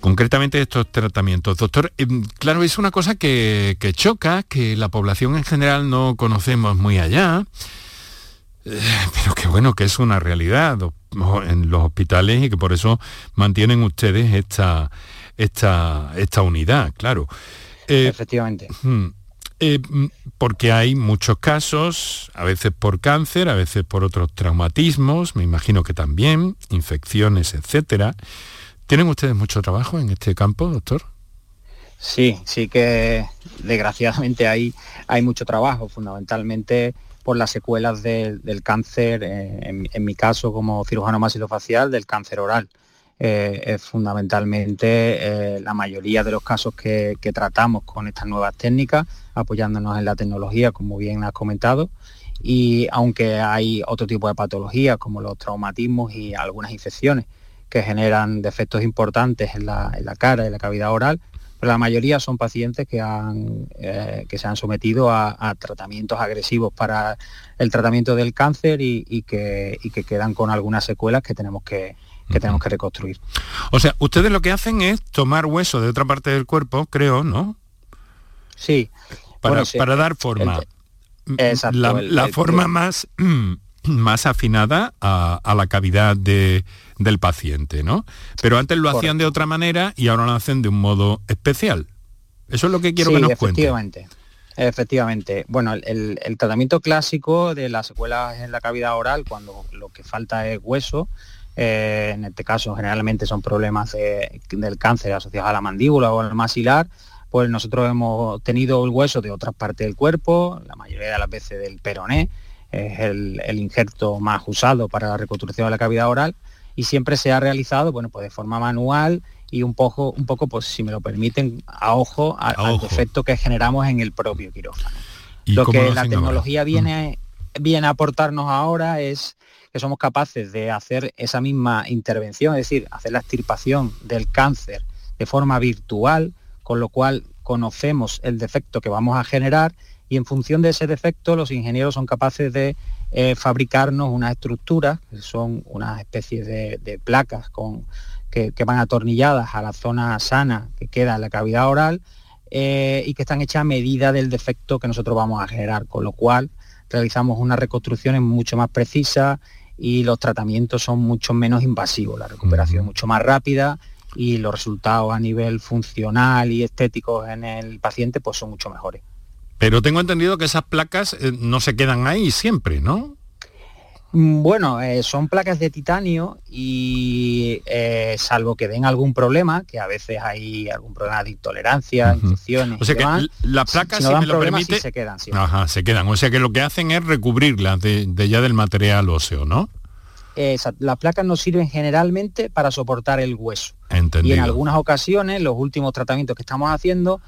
Concretamente estos tratamientos. Doctor, claro, es una cosa que, que choca, que la población en general no conocemos muy allá. [laughs] Pero que bueno, que es una realidad en los hospitales y que por eso mantienen ustedes esta, esta, esta unidad, claro. Eh, Efectivamente. Eh, mm, porque hay muchos casos, a veces por cáncer, a veces por otros traumatismos, me imagino que también, infecciones, etcétera. ¿Tienen ustedes mucho trabajo en este campo, doctor? Sí, sí que desgraciadamente hay, hay mucho trabajo, fundamentalmente por las secuelas del cáncer, eh, en, mi caso como cirujano masilofacial, del cáncer oral. Eh, es fundamentalmente eh, la mayoría de los casos que, tratamos con estas nuevas técnicas, apoyándonos en la tecnología, como bien has comentado, y aunque hay otro tipo de patologías como los traumatismos y algunas infecciones que generan defectos importantes en la, en la cara, en la cavidad oral, pero la mayoría son pacientes que, han, eh, que se han sometido a, tratamientos agresivos para el tratamiento del cáncer y, que, que, quedan con algunas secuelas que tenemos que, tenemos que reconstruir. O sea, ustedes lo que hacen es tomar hueso de otra parte del cuerpo, creo, ¿no? Sí. Para, para dar forma. la, forma más [clears throat] más afinada a, la cavidad del paciente, ¿no? Pero antes lo hacían de otra manera y ahora lo hacen de un modo especial. Eso es lo que quiero que nos efectivamente. Efectivamente. Bueno, el, tratamiento clásico de las secuelas en la cavidad oral, cuando lo que falta es hueso, eh, en este caso generalmente son problemas del cáncer asociados a la mandíbula o al masilar, pues nosotros hemos tenido el hueso de otras partes del cuerpo, la mayoría de las veces del peroné, es el, el injerto más usado para la reconstrucción de la cavidad oral y siempre se ha realizado, bueno, pues de forma manual y un poco, un poco, pues si me lo permiten, a ojo, al defecto que generamos en el propio quirófano. Lo que la tecnología viene, mm. viene a aportarnos ahora es que somos capaces de hacer esa misma intervención, es decir, hacer la extirpación del cáncer de forma virtual, con lo cual conocemos el defecto que vamos a generar y en función de ese defecto los ingenieros son capaces de eh, fabricarnos unas estructuras, que son unas especies de, placas con, que, van atornilladas a la zona sana que queda en la cavidad oral eh, y que están hechas a medida del defecto que nosotros vamos a generar, con lo cual realizamos unas reconstrucciones mucho más precisas y los tratamientos son mucho menos invasivos, la recuperación mucho más rápida y los resultados a nivel funcional y estético en el paciente pues son mucho mejores. Pero tengo entendido que esas placas eh, no se quedan ahí siempre, ¿no? Mm, bueno, eh, son placas de titanio y eh, salvo que den algún problema, que a veces hay algún problema de intolerancia, infecciones. O sea que las placas, si, me lo permite, se quedan. Ajá, se quedan. O sea que lo que hacen es recubrirlas de, ya del material óseo, ¿no? las placas nos sirven generalmente para soportar el hueso. Entendido. Y en algunas ocasiones, los últimos tratamientos que estamos haciendo,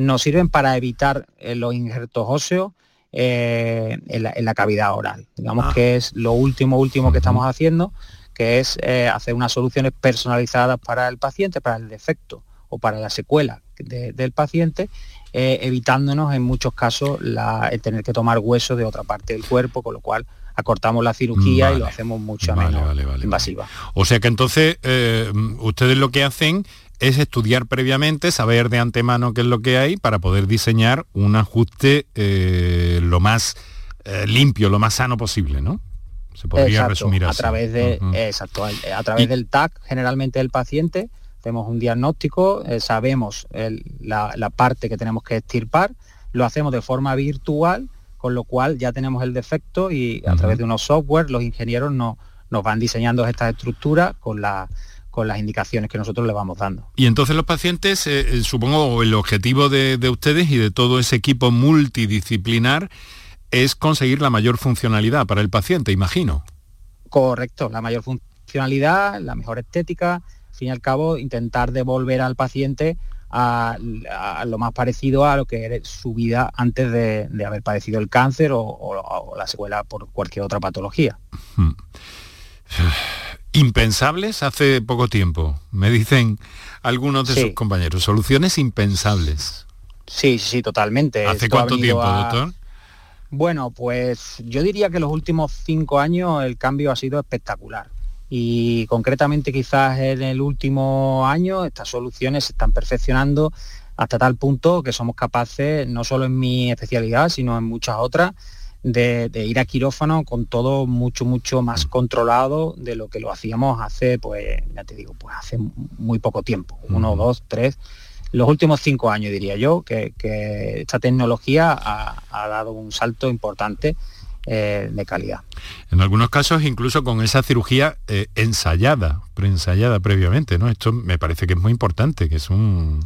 nos sirven para evitar eh, los injertos óseos eh, en, la, cavidad oral. Digamos ah. que es lo último, último que estamos haciendo, que es eh, hacer unas soluciones personalizadas para el paciente, para el defecto o para la secuela del paciente, evitándonos en muchos casos el tener que tomar hueso de otra parte del cuerpo, con lo cual acortamos la cirugía y lo hacemos mucho menos invasiva. O sea que entonces ustedes lo que hacen es estudiar previamente, saber de antemano qué es lo que hay para poder diseñar un ajuste eh, lo más eh, limpio, lo más sano posible, ¿no? Se podría resumir así. A través, de, exacto, a través del TAC, generalmente del paciente, hacemos un diagnóstico, eh, sabemos la, parte que tenemos que extirpar, lo hacemos de forma virtual, con lo cual ya tenemos el defecto y a través de unos software los ingenieros nos van diseñando estas estructuras con la con las indicaciones que nosotros le vamos dando. Y entonces los pacientes, eh, eh, supongo el objetivo de, ustedes y de todo ese equipo multidisciplinar es conseguir la mayor funcionalidad para el paciente, imagino. Correcto, la mayor funcionalidad, la mejor estética, al fin y al cabo intentar devolver al paciente a, lo más parecido a lo que era su vida antes de, haber padecido el cáncer o, la secuela por cualquier otra patología. Impensables hace poco tiempo, me dicen algunos de sus compañeros, soluciones impensables. Sí, sí, totalmente. ¿Hace cuánto tiempo, doctor? Bueno, pues yo diría que los últimos cinco años el cambio ha sido espectacular. Y concretamente quizás en el último año estas soluciones se están perfeccionando hasta tal punto que somos capaces, no solo en mi especialidad, sino en muchas otras, de, ir a quirófano con todo mucho, mucho más controlado de lo que lo hacíamos hace, pues, ya te digo, pues hace muy poco tiempo, uno, dos, tres, los últimos cinco años diría yo, que, esta tecnología ha, dado un salto importante eh, de calidad. En algunos casos incluso con esa cirugía eh, ensayada, preensayada previamente, ¿no? Esto me parece que es muy importante, que es un...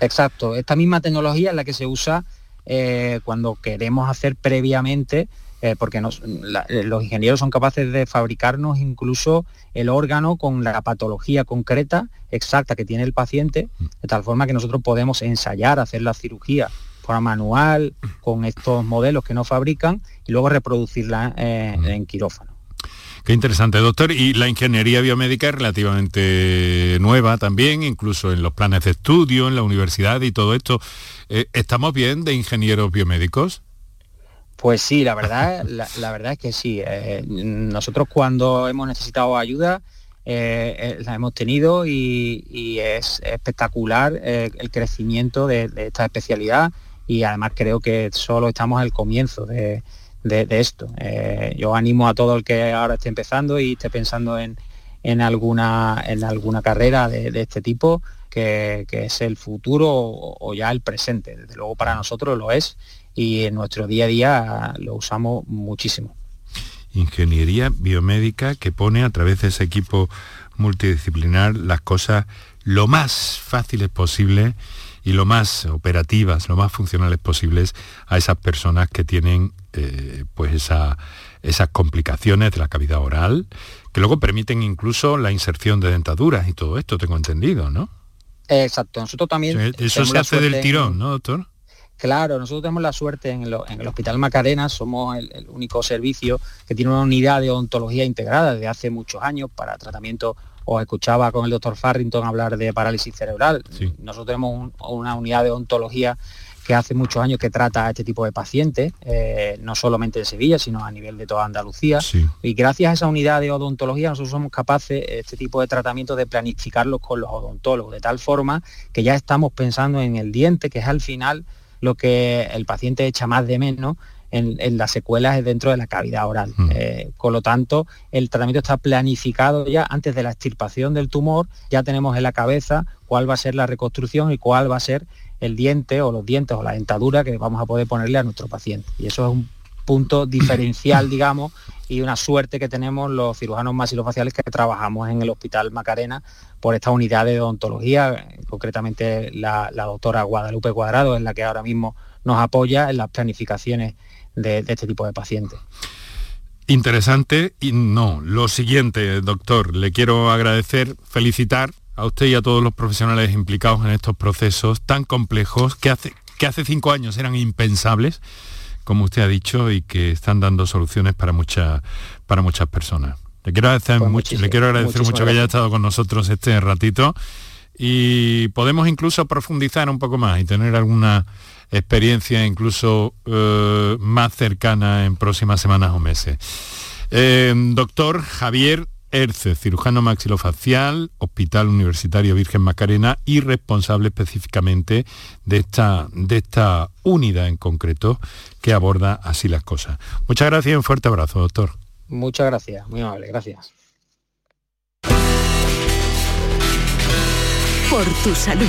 Exacto, esta misma tecnología es la que se usa eh, cuando queremos hacer previamente, eh, porque eh, los ingenieros son capaces de fabricarnos incluso el órgano con la patología concreta, exacta que tiene el paciente, de tal forma que nosotros podemos ensayar, hacer la cirugía forma manual, con estos modelos que nos fabrican, y luego reproducirla en quirófano. Qué interesante, doctor. Y la ingeniería biomédica es relativamente nueva también, incluso en los planes de estudio, en la universidad y todo esto. Eh, ¿Estamos bien de ingenieros biomédicos? Pues sí, la verdad, [laughs] la, verdad es que sí. Eh, nosotros cuando hemos necesitado ayuda, eh, la hemos tenido y, es espectacular el crecimiento de, esta especialidad y además creo que solo estamos al comienzo de, de, esto. Eh, yo animo a todo el que ahora esté empezando y esté pensando en, en alguna, en alguna carrera de, este tipo, que, es el futuro o, ya el presente. Desde luego para nosotros lo es y en nuestro día a día lo usamos muchísimo. Ingeniería biomédica que pone a través de ese equipo multidisciplinar las cosas lo más fáciles posible y lo más operativas, lo más funcionales posibles a esas personas que tienen eh, pues esas complicaciones de la cavidad oral, que luego permiten incluso la inserción de dentaduras y todo esto, tengo entendido, ¿no? Exacto, nosotros también... Eso se hace del tirón, ¿no, doctor? Claro, nosotros tenemos la suerte en, el Hospital Macarena, somos el, único servicio que tiene una unidad de odontología integrada desde hace muchos años para tratamiento os escuchaba con el doctor Farrington hablar de parálisis cerebral. Nosotros tenemos una unidad de odontología que hace muchos años que trata a este tipo de pacientes, eh, no solamente en Sevilla, sino a nivel de toda Andalucía. Y gracias a esa unidad de odontología nosotros somos capaces, este tipo de tratamiento, de planificarlos con los odontólogos, de tal forma que ya estamos pensando en el diente, que es al final lo que el paciente echa más de menos en, las secuelas dentro de la cavidad oral. Mm. Eh, con lo tanto, el tratamiento está planificado ya antes de la extirpación del tumor, ya tenemos en la cabeza cuál va a ser la reconstrucción y cuál va a ser el diente o los dientes o la dentadura que vamos a poder ponerle a nuestro paciente. Y eso es un punto [coughs] diferencial, digamos, y una suerte que tenemos los cirujanos masilofaciales que trabajamos en el Hospital Macarena por esta unidad de odontología, concretamente la, la doctora Guadalupe Cuadrado, es la que ahora mismo nos apoya en las planificaciones de, este tipo de pacientes. Interesante y no. Lo siguiente, doctor, le quiero agradecer, felicitar a usted y a todos los profesionales implicados en estos procesos tan complejos que hace, que hace cinco años eran impensables, como usted ha dicho, y que están dando soluciones para, muchas para muchas personas. Le quiero agradecer, pues mucho, le quiero agradecer mucho que haya estado con nosotros este ratito y podemos incluso profundizar un poco más y tener alguna experiencia incluso eh, más cercana en próximas semanas o meses. Eh, doctor Javier Erce, cirujano maxilofacial, Hospital Universitario Virgen Macarena y responsable específicamente de esta, de esta unidad en concreto que aborda así las cosas. Muchas gracias y un fuerte abrazo, doctor. Muchas gracias, muy amable, gracias. Por tu salud.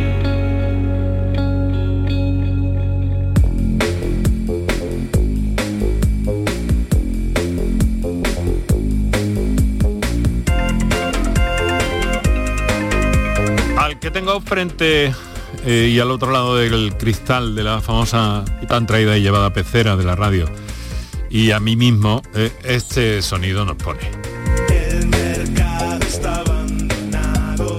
Que tengo frente eh, y al otro lado del cristal de la famosa y tan traída y llevada pecera de la radio y a mí mismo, eh, este sonido nos pone. El mercado está abandonado,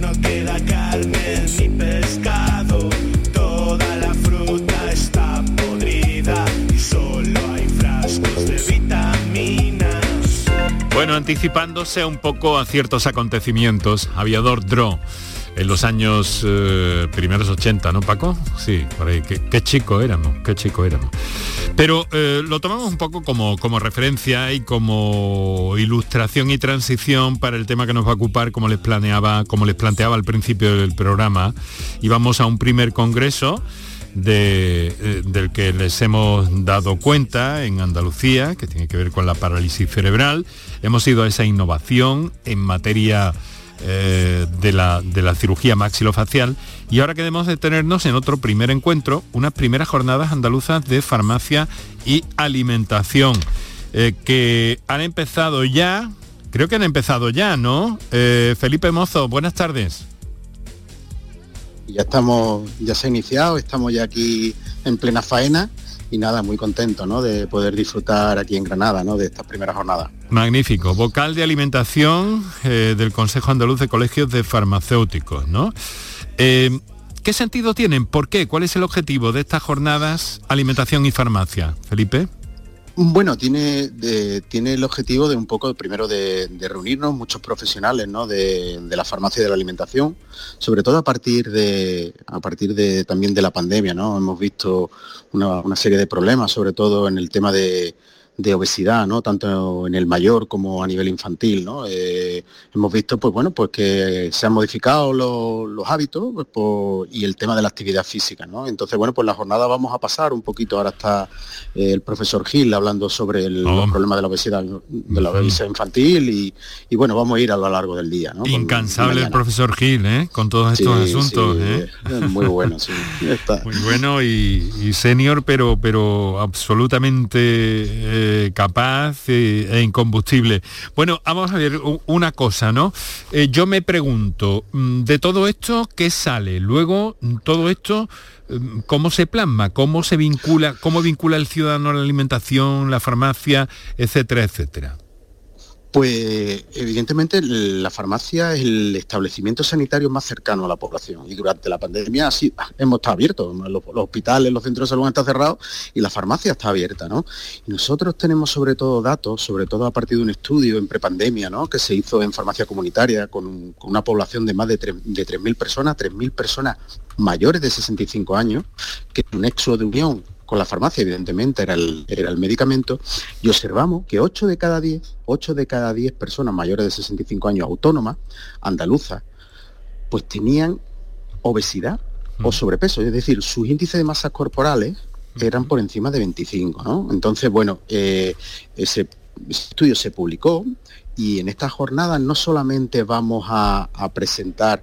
no queda carne ni pescado, toda la fruta está podrida y solo hay frascos de vitaminas. Bueno, anticipándose un poco a ciertos acontecimientos. Aviador Dro en los años eh, primeros 80, ¿no, Paco? Sí, por ahí. Qué, chico éramos, qué chico éramos. Pero eh, lo tomamos un poco como, como referencia y como ilustración y transición para el tema que nos va a ocupar, como les planeaba, como les planteaba al principio del programa. Y vamos a un primer congreso. Eh, del que les hemos dado cuenta en Andalucía, que tiene que ver con la parálisis cerebral. Hemos ido a esa innovación en materia eh, de, la, de, la, cirugía maxilofacial y ahora queremos detenernos en otro primer encuentro, unas primeras jornadas andaluzas de farmacia y alimentación eh, que han empezado ya, creo que han empezado ya, ¿no? Eh, Felipe Mozo, buenas tardes. Ya estamos, ya se ha iniciado, estamos ya aquí en plena faena y nada, muy contento ¿no? de poder disfrutar aquí en Granada ¿no? de estas primeras jornadas. Magnífico. Vocal de alimentación eh, del Consejo Andaluz de Colegios de Farmacéuticos, ¿no? Eh, ¿Qué sentido tienen? ¿Por qué? ¿Cuál es el objetivo de estas jornadas alimentación y farmacia? Felipe. Bueno, tiene, tiene el objetivo de un poco, primero, de, reunirnos muchos profesionales de, la farmacia y de la alimentación, sobre todo a partir de, a partir de también de la pandemia, ¿no? Hemos visto una serie de problemas, sobre todo en el tema de, de obesidad, ¿no? tanto en el mayor como a nivel infantil. ¿no? Eh, hemos visto pues, bueno, pues que se han modificado los, hábitos pues, y el tema de la actividad física. ¿no? Entonces, bueno, pues la jornada vamos a pasar un poquito. Ahora está eh, el profesor Gil hablando sobre el, problema de la obesidad, de la obesidad infantil y, bueno, vamos a ir a lo largo del día. ¿no? Incansable el profesor Gil, ¿eh? con todos estos asuntos. ¿eh? Muy bueno, sí. [laughs] Muy bueno y, y senior, pero, pero absolutamente capaz eh, e incombustible. Bueno, vamos a ver una cosa, ¿no? Eh, yo me pregunto, mm, de todo esto, ¿qué sale? Luego, mm, todo esto, mm, ¿cómo se plasma? ¿Cómo se vincula? ¿Cómo vincula el ciudadano a la alimentación, la farmacia, etcétera, etcétera? Pues evidentemente la farmacia es el establecimiento sanitario más cercano a la población y durante la pandemia sí, hemos estado abiertos, los, hospitales, los centros de salud están cerrados y la farmacia está abierta, ¿no? Y nosotros tenemos sobre todo datos, sobre todo a partir de un estudio en prepandemia, ¿no? Que se hizo en farmacia comunitaria con, una población de más de 3.000 personas, 3.000 personas mayores de 65 años, que es un nexo de unión con la farmacia, evidentemente, era el, era el medicamento, y observamos que 8 de cada 10, 8 de cada 10 personas mayores de 65 años autónomas, andaluzas, pues tenían obesidad o sobrepeso, es decir, sus índices de masas corporales eran por encima de 25, ¿no? Entonces, bueno, eh, ese estudio se publicó y en esta jornada no solamente vamos a presentar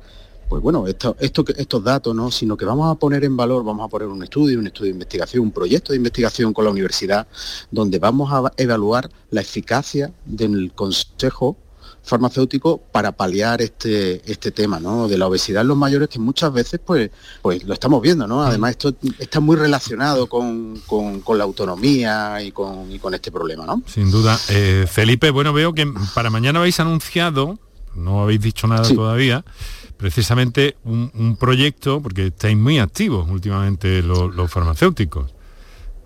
pues bueno, esto, estos datos, ¿no? sino que vamos a poner en valor, vamos a poner un estudio, un estudio de investigación, un proyecto de investigación con la universidad, donde vamos a evaluar la eficacia del consejo farmacéutico para paliar este, este tema ¿no? de la obesidad en los mayores que muchas veces pues, pues lo estamos viendo. ¿no? Además esto está muy relacionado con, la autonomía y con, con, este problema. ¿no? Sin duda. Eh, Felipe, bueno, veo que para mañana habéis anunciado, no habéis dicho nada todavía, precisamente un, proyecto, porque estáis muy activos últimamente los, farmacéuticos.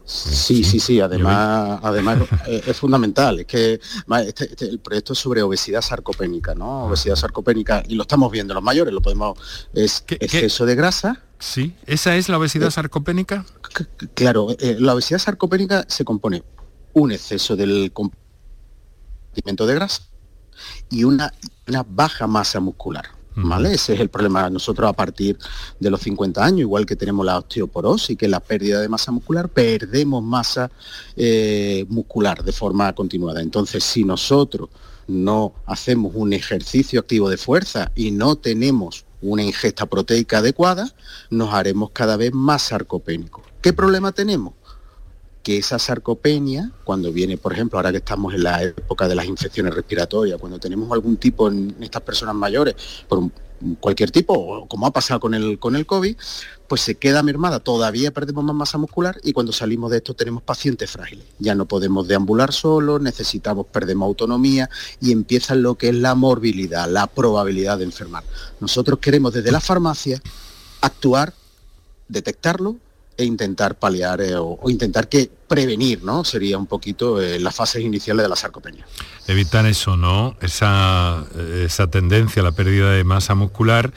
Sí, sí, sí, además, además es, fundamental, es que este, este, el proyecto es sobre obesidad sarcopénica, ¿no? Obesidad sarcopénica, y lo estamos viendo los mayores, lo podemos, es exceso de grasa. Sí, ¿esa es la obesidad eh, sarcopénica? Claro, eh, la obesidad sarcopénica se compone un exceso del compartimiento de grasa y una, una baja masa muscular. Ese es el problema. Nosotros a partir de los 50 años, igual que tenemos la osteoporosis, que es la pérdida de masa muscular, perdemos masa eh, muscular de forma continuada. Entonces, si nosotros no hacemos un ejercicio activo de fuerza y no tenemos una ingesta proteica adecuada, nos haremos cada vez más sarcopénicos. ¿Qué problema tenemos? Que esa sarcopenia, cuando viene, por ejemplo, ahora que estamos en la época de las infecciones respiratorias, cuando tenemos algún tipo en estas personas mayores, por cualquier tipo, como ha pasado con el, con el COVID, pues se queda mermada, todavía perdemos más masa muscular y cuando salimos de esto tenemos pacientes frágiles. Ya no podemos deambular solos, necesitamos, perdemos autonomía y empieza lo que es la morbilidad, la probabilidad de enfermar. Nosotros queremos desde la farmacia actuar, detectarlo e intentar paliar eh, o, intentar que prevenir, ¿no? Sería un poquito eh, las fases iniciales de la sarcopenia. Evitar eso, ¿no? Esa, esa tendencia a la pérdida de masa muscular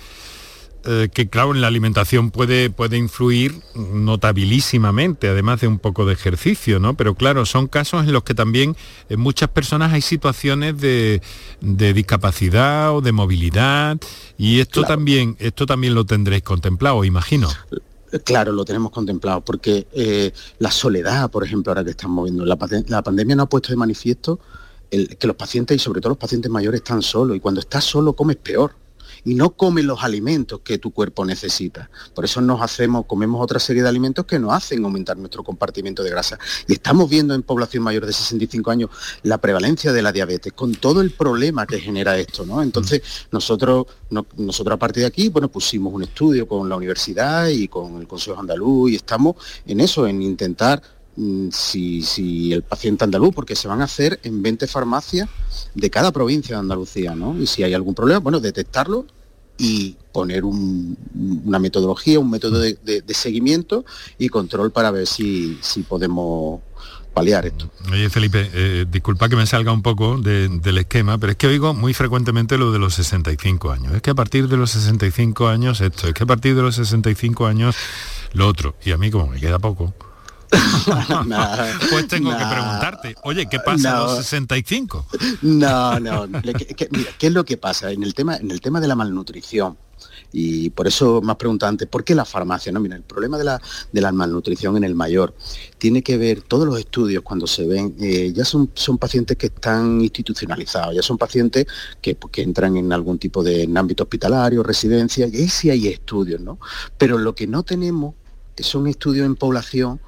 eh, que claro, en la alimentación puede, puede influir notabilísimamente, además de un poco de ejercicio, ¿no? Pero claro, son casos en los que también en muchas personas hay situaciones de, discapacidad o de movilidad, y esto también, esto también lo tendréis contemplado, imagino. Claro, lo tenemos contemplado, porque eh, la soledad, por ejemplo, ahora que estamos viendo, la, la pandemia nos ha puesto de manifiesto que los pacientes y sobre todo los pacientes mayores están solos y cuando estás solo comes peor y no comen los alimentos que tu cuerpo necesita. Por eso nos hacemos, comemos otra serie de alimentos que nos hacen aumentar nuestro compartimiento de grasa. Y estamos viendo en población mayor de 65 años la prevalencia de la diabetes, con todo el problema que genera esto, ¿no? Entonces, nosotros, nosotros a partir de aquí, bueno, pusimos un estudio con la universidad y con el Consejo Andaluz y estamos en eso, en intentar Mm, si, el paciente andaluz, porque se van a hacer en 20 farmacias de cada provincia de Andalucía, ¿no? Y si hay algún problema, bueno, detectarlo y poner una metodología, un método de, seguimiento y control para ver si, si podemos paliar esto. Oye, Felipe, eh, disculpa que me salga un poco del esquema, pero es que oigo muy frecuentemente lo de los 65 años. Es que a partir de los 65 años esto, es que a partir de los 65 años lo otro. Y a mí como me queda poco, [laughs] pues tengo que preguntarte, oye, ¿qué pasa a los 65? No, no, mira, ¿qué es lo que pasa? En el tema, en el tema de la malnutrición, y por eso me has preguntado antes, ¿por qué la farmacia? No, mira, el problema de la, de la malnutrición en el mayor tiene que ver, todos los estudios cuando se ven, eh, ya son, son pacientes que están institucionalizados, ya son pacientes que, pues, que entran en algún tipo de ámbito hospitalario, residencia, y ahí sí hay estudios, ¿no? Pero lo que no tenemos son estudios en población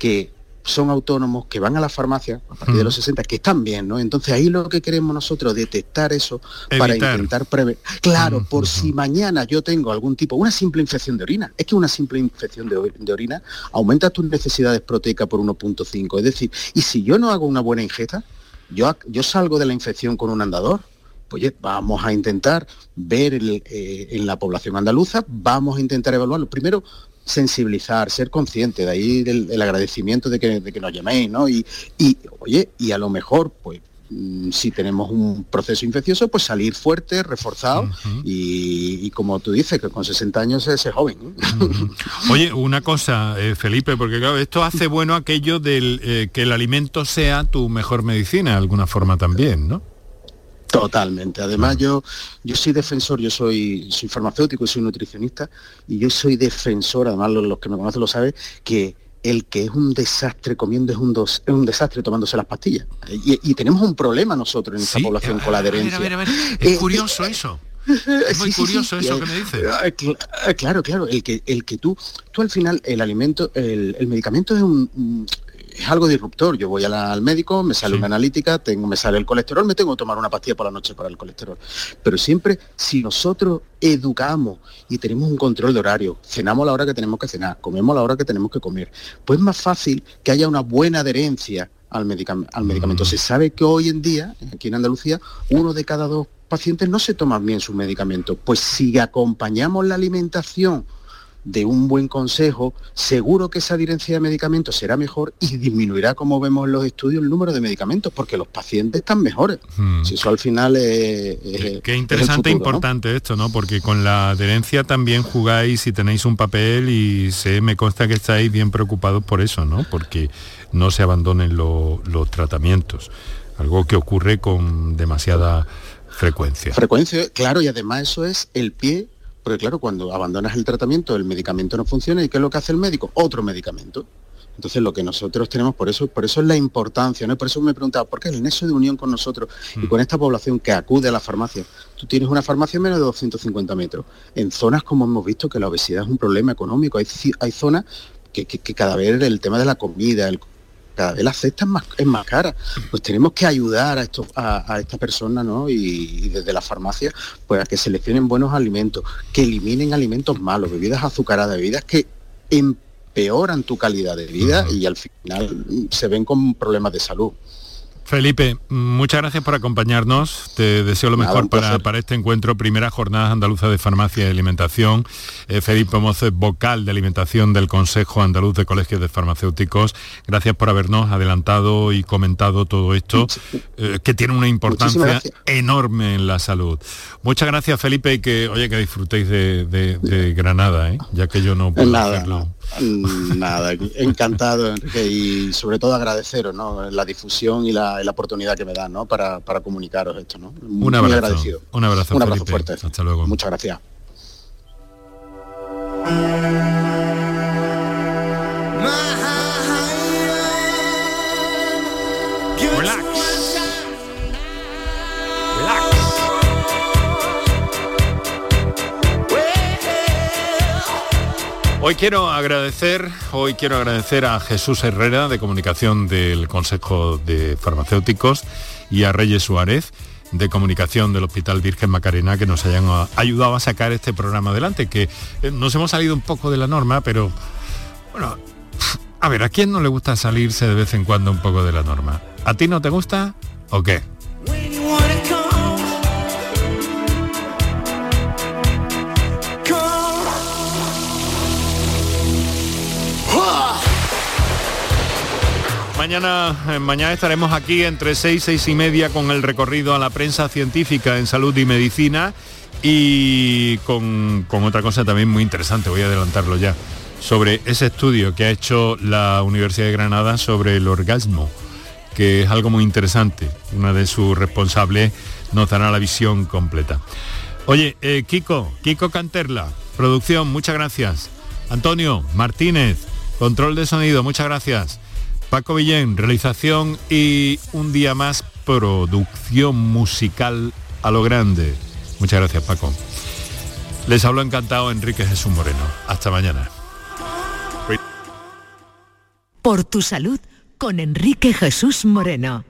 que son autónomos, que van a la farmacia a partir de los 60, que están bien, ¿no? Entonces ahí lo que queremos nosotros, detectar eso para intentar prever. Claro, por si mañana yo tengo algún tipo, una simple infección de orina, es que una simple infección de, orina aumenta tus necesidades proteicas por 1.5. Es decir, y si yo no hago una buena ingesta, yo, yo salgo de la infección con un andador, pues vamos a intentar ver eh, en la población andaluza, vamos a intentar evaluarlo. Primero, sensibilizar, ser consciente, de ahí el, agradecimiento de que, de que, nos llaméis, ¿no? Y, y, oye, y a lo mejor, pues mm, si tenemos un proceso infeccioso, pues salir fuerte, reforzado y, como tú dices, que con 60 años es joven. Oye, una cosa, eh, Felipe, porque claro, esto hace bueno aquello del eh, que el alimento sea tu mejor medicina, de alguna forma también, ¿no? Totalmente. Además, yo, yo soy defensor, yo soy, soy farmacéutico y soy nutricionista, y yo soy defensor, además los, que me conocen lo saben, que el que es un desastre comiendo es un, dos, es un desastre tomándose las pastillas. Y, tenemos un problema nosotros en esta población con la adherencia. Es curioso eso. Es muy curioso eso que me dices. Claro, claro, el que, el que tú, tú al final, el alimento, el, el medicamento es un, es algo disruptor. Yo voy al médico, me sale una analítica, tengo, me sale el colesterol, me tengo que tomar una pastilla por la noche para el colesterol. Pero siempre, si nosotros educamos y tenemos un control de horario, cenamos a la hora que tenemos que cenar, comemos a la hora que tenemos que comer, pues es más fácil que haya una buena adherencia al, al medicamento. Mm. Se sabe que hoy en día, aquí en Andalucía, uno de cada dos pacientes no se toman bien su medicamento. Pues si acompañamos la alimentación de un buen consejo, seguro que esa adherencia de medicamentos será mejor y disminuirá, como vemos en los estudios, el número de medicamentos, porque los pacientes están mejores. Hmm. Si eso al final es... Qué interesante e importante esto, ¿no? Porque con la adherencia también jugáis y tenéis un papel y se me consta que estáis bien preocupados por eso, ¿no? Porque no se abandonen los tratamientos, algo que ocurre con demasiada frecuencia. Frecuencia, claro, y además eso es el pie porque claro, cuando abandonas el tratamiento, el medicamento no funciona y ¿qué es lo que hace el médico? Otro medicamento. Entonces lo que nosotros tenemos, por eso, por eso es la importancia, ¿no? Por eso me he preguntado, ¿por qué el nexo de unión con nosotros y con esta población que acude a la farmacia? Tú tienes una farmacia menos de 250 metros. En zonas como hemos visto que la obesidad es un problema económico, hay, hay zonas que, que, cada vez el tema de la comida, el cada vez la cesta es más, es más cara. Pues tenemos que ayudar a, estos, a, esta persona, ¿no? Y, desde la farmacia, pues a que seleccionen buenos alimentos, que eliminen alimentos malos, bebidas azucaradas, bebidas que empeoran tu calidad de vida y al final se ven con problemas de salud. Felipe, muchas gracias por acompañarnos. Te deseo lo mejor para, para, este encuentro. Primera jornada andaluza de farmacia y alimentación. Eh, Felipe Moce, vocal de alimentación del Consejo Andaluz de Colegios de Farmacéuticos. Gracias por habernos adelantado y comentado todo esto, eh, que tiene una importancia enorme en la salud. Muchas gracias, Felipe, y que, oye, que disfrutéis de, Granada, ¿eh? ya que yo no puedo hacerlo. Nada, encantado, Enrique, y sobre todo agradeceros la difusión y la, oportunidad que me dan para, comunicaros esto. ¿no? un abrazo, agradecido. Un abrazo, un abrazo fuerte. Hasta luego. Muchas gracias. Hoy quiero agradecer, hoy quiero agradecer a Jesús Herrera de Comunicación del Consejo de Farmacéuticos y a Reyes Suárez de Comunicación del Hospital Virgen Macarena que nos hayan ayudado a sacar este programa adelante, que eh, nos hemos salido un poco de la norma, pero bueno, a ver, ¿a quién no le gusta salirse de vez en cuando un poco de la norma? ¿A ti no te gusta o qué? Mañana, eh, mañana estaremos aquí entre 6 y 6 y media con el recorrido a la prensa científica en salud y medicina y con, otra cosa también muy interesante, voy a adelantarlo ya, sobre ese estudio que ha hecho la Universidad de Granada sobre el orgasmo, que es algo muy interesante. Una de sus responsables nos dará la visión completa. Oye, eh, Kiko, Kiko Canterla, producción, muchas gracias. Antonio Martínez, control de sonido, muchas gracias. Paco Villén, realización y un día más producción musical a lo grande. Muchas gracias Paco. Les hablo encantado Enrique Jesús Moreno. Hasta mañana. Por tu salud con Enrique Jesús Moreno.